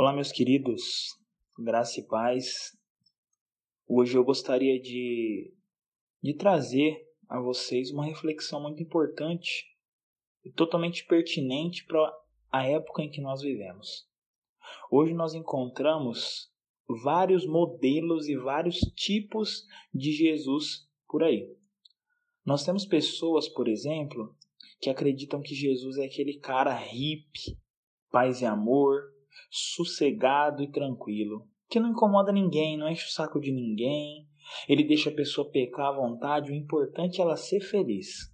Olá, meus queridos, graça e paz. Hoje eu gostaria de, de trazer a vocês uma reflexão muito importante e totalmente pertinente para a época em que nós vivemos. Hoje nós encontramos vários modelos e vários tipos de Jesus por aí. Nós temos pessoas, por exemplo, que acreditam que Jesus é aquele cara hippie, paz e amor, sossegado e tranquilo, que não incomoda ninguém, não enche o saco de ninguém, ele deixa a pessoa pecar à vontade, o importante é ela ser feliz.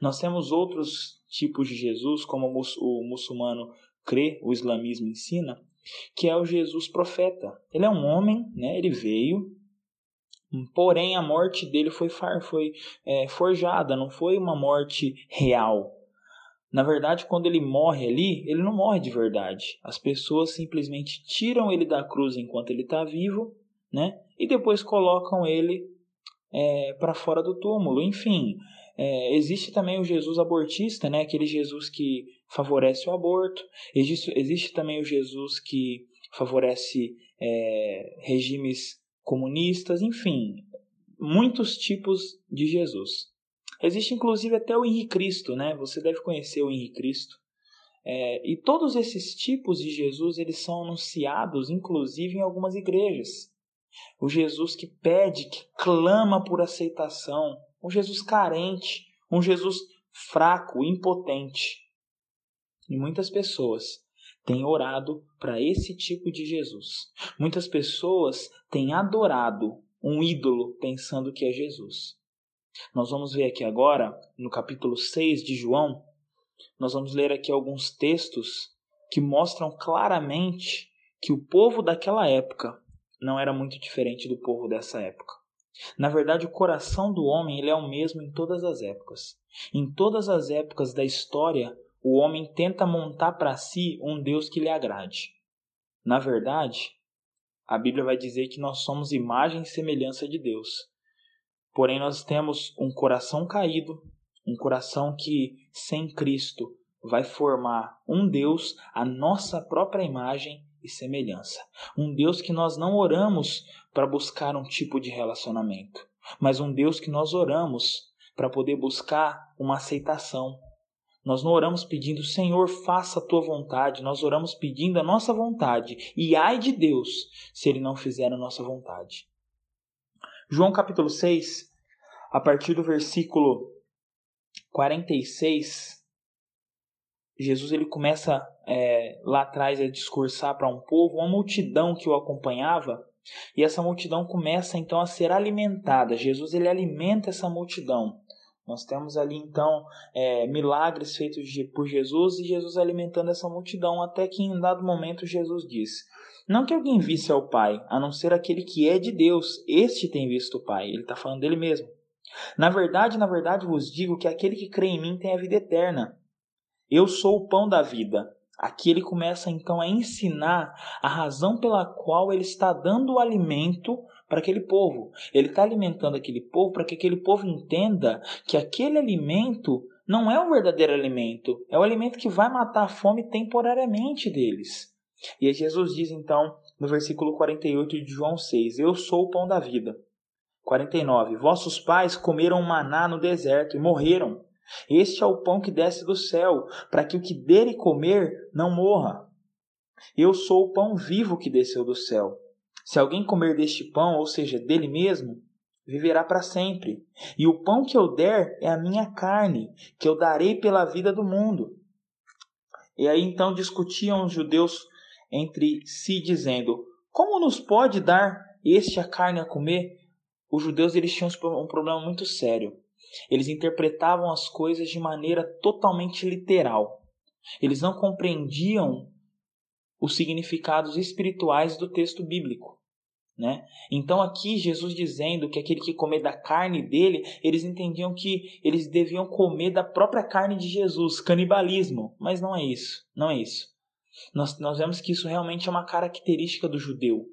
Nós temos outros tipos de Jesus, como o muçulmano crê, o islamismo ensina, que é o Jesus profeta. Ele é um homem, né? ele veio, porém a morte dele foi, foi é, forjada, não foi uma morte real. Na verdade, quando ele morre ali, ele não morre de verdade. As pessoas simplesmente tiram ele da cruz enquanto ele está vivo, né? E depois colocam ele é, para fora do túmulo. Enfim, é, existe também o Jesus abortista, né? Aquele Jesus que favorece o aborto. Existe, existe também o Jesus que favorece é, regimes comunistas. Enfim, muitos tipos de Jesus. Existe inclusive até o Henrique Cristo, né? Você deve conhecer o Henrique Cristo. É, e todos esses tipos de Jesus eles são anunciados, inclusive em algumas igrejas. O Jesus que pede, que clama por aceitação, um Jesus carente, um Jesus fraco, impotente. E muitas pessoas têm orado para esse tipo de Jesus. Muitas pessoas têm adorado um ídolo pensando que é Jesus. Nós vamos ver aqui agora, no capítulo 6 de João, nós vamos ler aqui alguns textos que mostram claramente que o povo daquela época não era muito diferente do povo dessa época. Na verdade, o coração do homem ele é o mesmo em todas as épocas. Em todas as épocas da história, o homem tenta montar para si um Deus que lhe agrade. Na verdade, a Bíblia vai dizer que nós somos imagem e semelhança de Deus. Porém, nós temos um coração caído, um coração que, sem Cristo, vai formar um Deus à nossa própria imagem e semelhança. Um Deus que nós não oramos para buscar um tipo de relacionamento, mas um Deus que nós oramos para poder buscar uma aceitação. Nós não oramos pedindo, Senhor, faça a tua vontade, nós oramos pedindo a nossa vontade. E ai de Deus se ele não fizer a nossa vontade. João capítulo 6, a partir do versículo 46, Jesus ele começa é, lá atrás a discursar para um povo, uma multidão que o acompanhava, e essa multidão começa então a ser alimentada. Jesus ele alimenta essa multidão. Nós temos ali então é, milagres feitos por Jesus e Jesus alimentando essa multidão, até que em dado momento Jesus diz: não que alguém visse ao Pai, a não ser aquele que é de Deus, este tem visto o Pai. Ele está falando dele mesmo. Na verdade, na verdade vos digo que aquele que crê em mim tem a vida eterna. Eu sou o pão da vida. Aqui ele começa então a ensinar a razão pela qual ele está dando o alimento para aquele povo. Ele está alimentando aquele povo para que aquele povo entenda que aquele alimento não é o verdadeiro alimento, é o alimento que vai matar a fome temporariamente deles. E Jesus diz então, no versículo 48 de João 6, Eu sou o pão da vida. 49. Vossos pais comeram maná no deserto e morreram. Este é o pão que desce do céu, para que o que dele comer não morra. Eu sou o pão vivo que desceu do céu. Se alguém comer deste pão, ou seja, dele mesmo, viverá para sempre. E o pão que eu der é a minha carne, que eu darei pela vida do mundo. E aí então discutiam os judeus entre si, dizendo: Como nos pode dar este a carne a comer? Os judeus eles tinham um problema muito sério. Eles interpretavam as coisas de maneira totalmente literal. Eles não compreendiam os significados espirituais do texto bíblico. Né? Então aqui Jesus dizendo que aquele que comer da carne dele, eles entendiam que eles deviam comer da própria carne de Jesus, canibalismo, mas não é isso, não é isso. Nós, nós vemos que isso realmente é uma característica do judeu.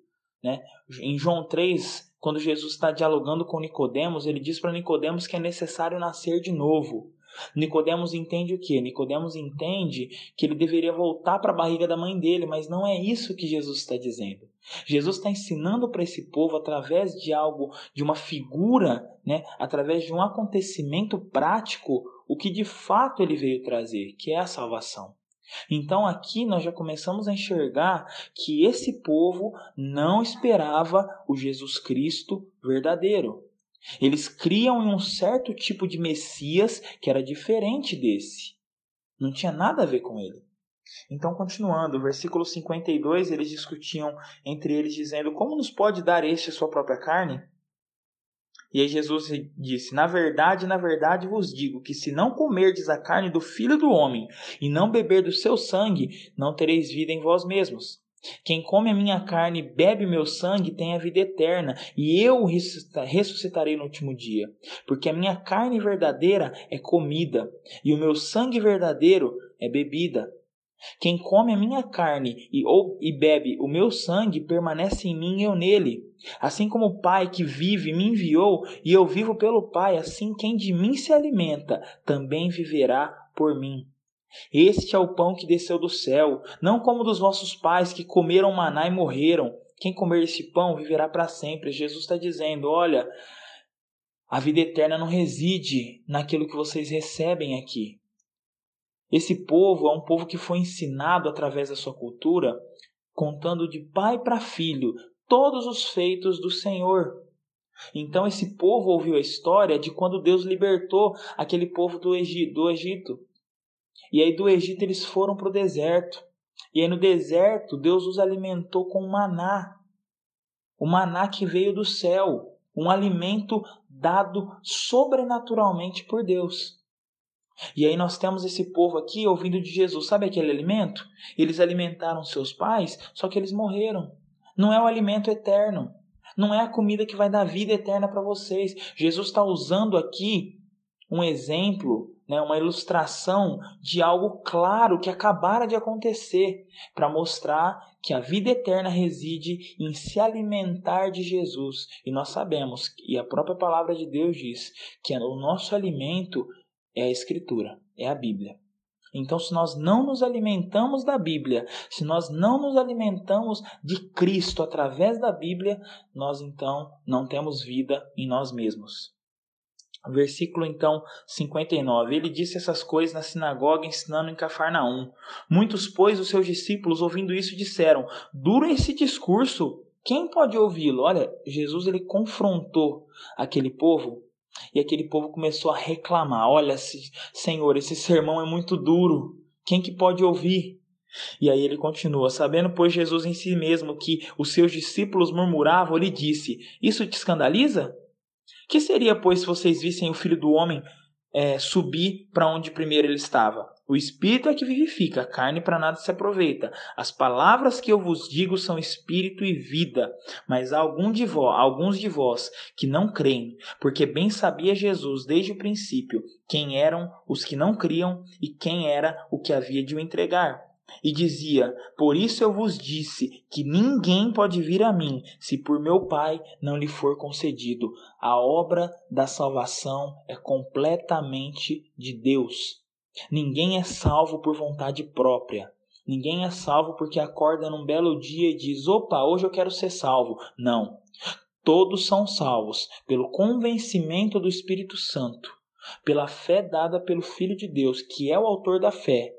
Né? Em João 3, quando Jesus está dialogando com Nicodemos, ele diz para Nicodemos que é necessário nascer de novo. Nicodemos entende o que? Nicodemos entende que ele deveria voltar para a barriga da mãe dele, mas não é isso que Jesus está dizendo. Jesus está ensinando para esse povo através de algo, de uma figura, né, através de um acontecimento prático, o que de fato ele veio trazer, que é a salvação. Então aqui nós já começamos a enxergar que esse povo não esperava o Jesus Cristo verdadeiro. Eles criam em um certo tipo de Messias que era diferente desse. Não tinha nada a ver com ele. Então, continuando, versículo 52, eles discutiam entre eles, dizendo: Como nos pode dar este a sua própria carne? E aí Jesus disse: Na verdade, na verdade vos digo que se não comerdes a carne do filho do homem e não beber do seu sangue, não tereis vida em vós mesmos. Quem come a minha carne e bebe meu sangue tem a vida eterna, e eu ressuscitarei no último dia. Porque a minha carne verdadeira é comida, e o meu sangue verdadeiro é bebida. Quem come a minha carne e, ou, e bebe o meu sangue permanece em mim e eu nele. Assim como o Pai que vive me enviou e eu vivo pelo Pai, assim quem de mim se alimenta também viverá por mim. Este é o pão que desceu do céu, não como dos vossos pais que comeram maná e morreram. Quem comer esse pão viverá para sempre. Jesus está dizendo: olha, a vida eterna não reside naquilo que vocês recebem aqui. Esse povo é um povo que foi ensinado através da sua cultura, contando de pai para filho todos os feitos do Senhor. Então esse povo ouviu a história de quando Deus libertou aquele povo do Egito. E aí do Egito eles foram para o deserto. E aí no deserto Deus os alimentou com maná. O maná que veio do céu, um alimento dado sobrenaturalmente por Deus. E aí nós temos esse povo aqui ouvindo de Jesus. Sabe aquele alimento? Eles alimentaram seus pais, só que eles morreram. Não é o alimento eterno. Não é a comida que vai dar vida eterna para vocês. Jesus está usando aqui um exemplo, né, uma ilustração de algo claro que acabara de acontecer, para mostrar que a vida eterna reside em se alimentar de Jesus. E nós sabemos, e a própria palavra de Deus diz, que o nosso alimento é a Escritura, é a Bíblia. Então, se nós não nos alimentamos da Bíblia, se nós não nos alimentamos de Cristo através da Bíblia, nós então não temos vida em nós mesmos. Versículo então 59. Ele disse essas coisas na sinagoga, ensinando em Cafarnaum. Muitos, pois, os seus discípulos, ouvindo isso, disseram: Duro esse discurso, quem pode ouvi-lo? Olha, Jesus ele confrontou aquele povo e aquele povo começou a reclamar: Olha, Senhor, esse sermão é muito duro. Quem que pode ouvir? E aí ele continua: Sabendo, pois, Jesus em si mesmo que os seus discípulos murmuravam, ele disse: Isso te escandaliza? Que seria, pois, se vocês vissem o filho do homem é, subir para onde primeiro ele estava? O espírito é que vivifica, a carne para nada se aproveita. As palavras que eu vos digo são espírito e vida, mas há algum de vós, alguns de vós que não creem, porque bem sabia Jesus desde o princípio quem eram os que não criam e quem era o que havia de o entregar. E dizia: Por isso eu vos disse que ninguém pode vir a mim se por meu Pai não lhe for concedido. A obra da salvação é completamente de Deus. Ninguém é salvo por vontade própria. Ninguém é salvo porque acorda num belo dia e diz: opa, hoje eu quero ser salvo. Não. Todos são salvos pelo convencimento do Espírito Santo, pela fé dada pelo Filho de Deus, que é o autor da fé,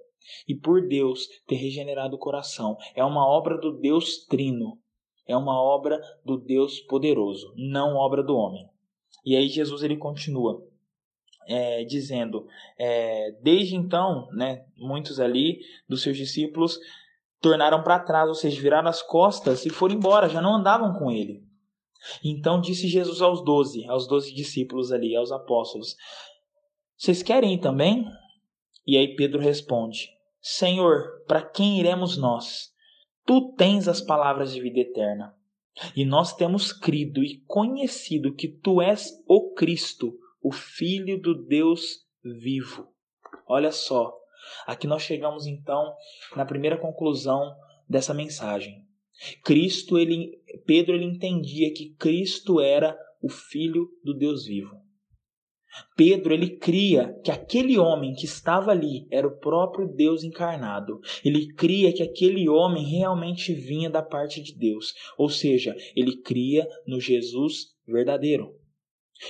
e por Deus ter regenerado o coração. É uma obra do Deus Trino. É uma obra do Deus poderoso, não obra do homem. E aí Jesus ele continua é, dizendo: é, desde então, né, muitos ali dos seus discípulos tornaram para trás, ou seja, viraram as costas e foram embora, já não andavam com ele. Então disse Jesus aos doze, aos doze discípulos ali, aos apóstolos: Vocês querem ir também? E aí Pedro responde: Senhor, para quem iremos nós? Tu tens as palavras de vida eterna. E nós temos crido e conhecido que tu és o Cristo, o Filho do Deus vivo. Olha só, aqui nós chegamos então na primeira conclusão dessa mensagem. Cristo, ele, Pedro, ele entendia que Cristo era o Filho do Deus vivo. Pedro ele cria que aquele homem que estava ali era o próprio Deus encarnado. Ele cria que aquele homem realmente vinha da parte de Deus, ou seja, ele cria no Jesus verdadeiro.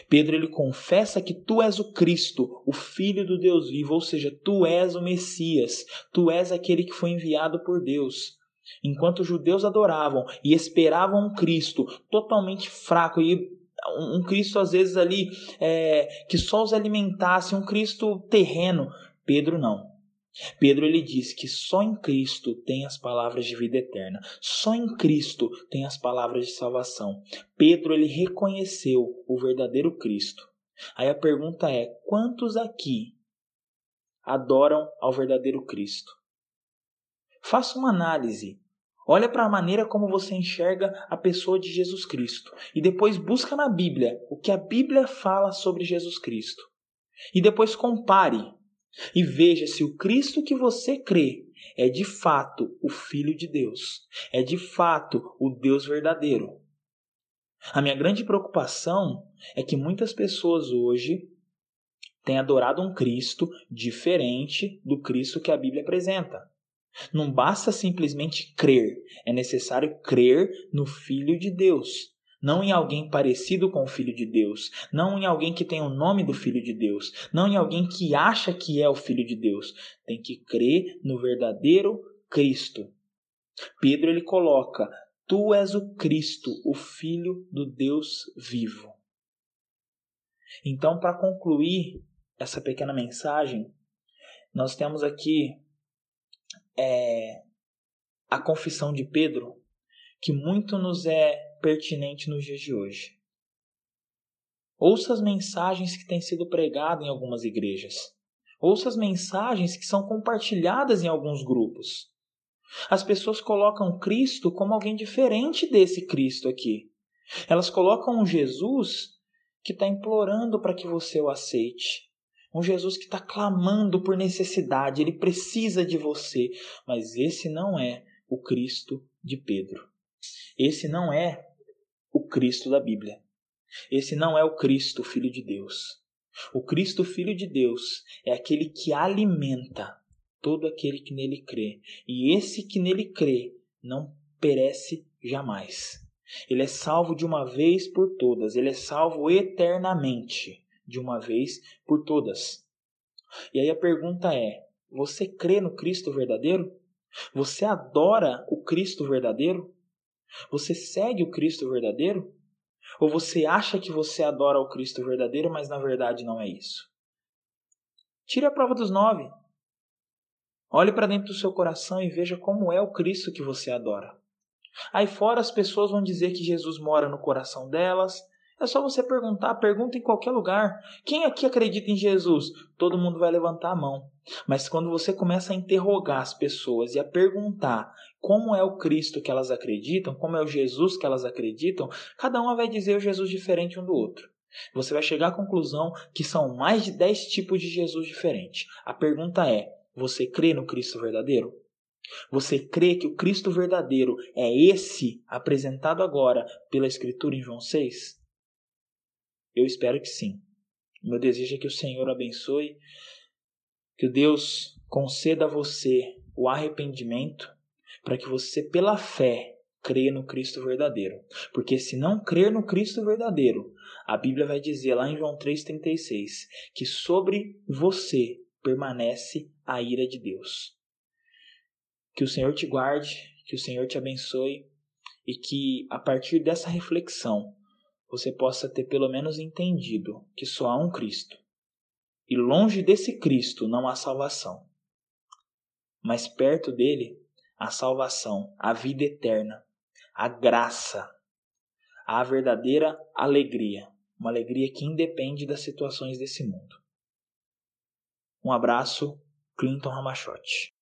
Pedro ele confessa que tu és o Cristo, o filho do Deus vivo, ou seja, tu és o Messias, tu és aquele que foi enviado por Deus. Enquanto os judeus adoravam e esperavam um Cristo totalmente fraco e um Cristo às vezes ali é, que só os alimentasse, um Cristo terreno. Pedro não. Pedro ele diz que só em Cristo tem as palavras de vida eterna. Só em Cristo tem as palavras de salvação. Pedro ele reconheceu o verdadeiro Cristo. Aí a pergunta é: quantos aqui adoram ao verdadeiro Cristo? Faça uma análise Olha para a maneira como você enxerga a pessoa de Jesus Cristo e depois busca na Bíblia o que a Bíblia fala sobre Jesus Cristo. E depois compare e veja se o Cristo que você crê é de fato o Filho de Deus, é de fato o Deus verdadeiro. A minha grande preocupação é que muitas pessoas hoje têm adorado um Cristo diferente do Cristo que a Bíblia apresenta. Não basta simplesmente crer, é necessário crer no Filho de Deus. Não em alguém parecido com o Filho de Deus, não em alguém que tem o nome do Filho de Deus, não em alguém que acha que é o Filho de Deus. Tem que crer no verdadeiro Cristo. Pedro ele coloca: Tu és o Cristo, o Filho do Deus vivo. Então, para concluir essa pequena mensagem, nós temos aqui é, a confissão de Pedro que muito nos é pertinente nos dias de hoje. Ouça as mensagens que têm sido pregadas em algumas igrejas. Ouça as mensagens que são compartilhadas em alguns grupos. As pessoas colocam Cristo como alguém diferente desse Cristo aqui. Elas colocam um Jesus que está implorando para que você o aceite. Um Jesus que está clamando por necessidade, ele precisa de você. Mas esse não é o Cristo de Pedro. Esse não é o Cristo da Bíblia. Esse não é o Cristo, Filho de Deus. O Cristo, Filho de Deus, é aquele que alimenta todo aquele que nele crê. E esse que nele crê não perece jamais. Ele é salvo de uma vez por todas, ele é salvo eternamente de uma vez por todas. E aí a pergunta é: você crê no Cristo verdadeiro? Você adora o Cristo verdadeiro? Você segue o Cristo verdadeiro? Ou você acha que você adora o Cristo verdadeiro, mas na verdade não é isso? Tire a prova dos nove. Olhe para dentro do seu coração e veja como é o Cristo que você adora. Aí fora as pessoas vão dizer que Jesus mora no coração delas, é só você perguntar, pergunta em qualquer lugar. Quem aqui acredita em Jesus? Todo mundo vai levantar a mão. Mas quando você começa a interrogar as pessoas e a perguntar como é o Cristo que elas acreditam, como é o Jesus que elas acreditam, cada uma vai dizer o Jesus diferente um do outro. Você vai chegar à conclusão que são mais de 10 tipos de Jesus diferentes. A pergunta é: você crê no Cristo verdadeiro? Você crê que o Cristo verdadeiro é esse apresentado agora pela Escritura em João 6? Eu espero que sim. Meu desejo é que o Senhor abençoe, que Deus conceda a você o arrependimento, para que você, pela fé, creia no Cristo verdadeiro. Porque se não crer no Cristo verdadeiro, a Bíblia vai dizer lá em João 3,36 que sobre você permanece a ira de Deus. Que o Senhor te guarde, que o Senhor te abençoe e que a partir dessa reflexão você possa ter pelo menos entendido que só há um Cristo. E longe desse Cristo não há salvação. Mas perto dele a salvação, a vida eterna, a graça, a verdadeira alegria, uma alegria que independe das situações desse mundo. Um abraço, Clinton Ramachotti.